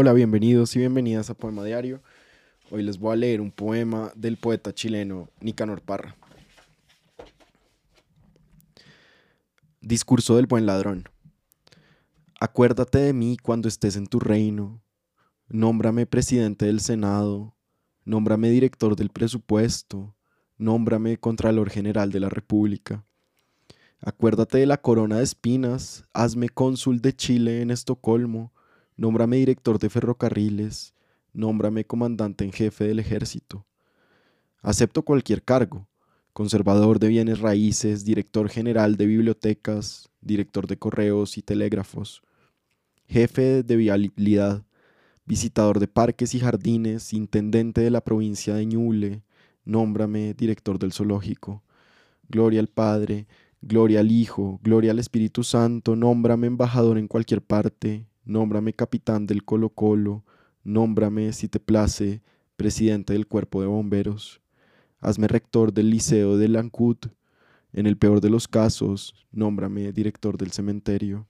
Hola, bienvenidos y bienvenidas a Poema Diario. Hoy les voy a leer un poema del poeta chileno Nicanor Parra. Discurso del buen ladrón. Acuérdate de mí cuando estés en tu reino. Nómbrame presidente del Senado. Nómbrame director del presupuesto. Nómbrame Contralor General de la República. Acuérdate de la corona de espinas. Hazme cónsul de Chile en Estocolmo Nómbrame director de ferrocarriles, nómbrame comandante en jefe del ejército. Acepto cualquier cargo, conservador de bienes raíces, director general de bibliotecas, director de correos y telégrafos, jefe de vialidad, visitador de parques y jardines, intendente de la provincia de Ñuble, nómbrame director del zoológico. Gloria al Padre, gloria al Hijo, gloria al Espíritu Santo, nómbrame embajador en cualquier parte, nómbrame capitán del Colo Colo, nómbrame, si te place, presidente del cuerpo de bomberos, hazme rector del liceo de Lancut, en el peor de los casos, nómbrame director del cementerio.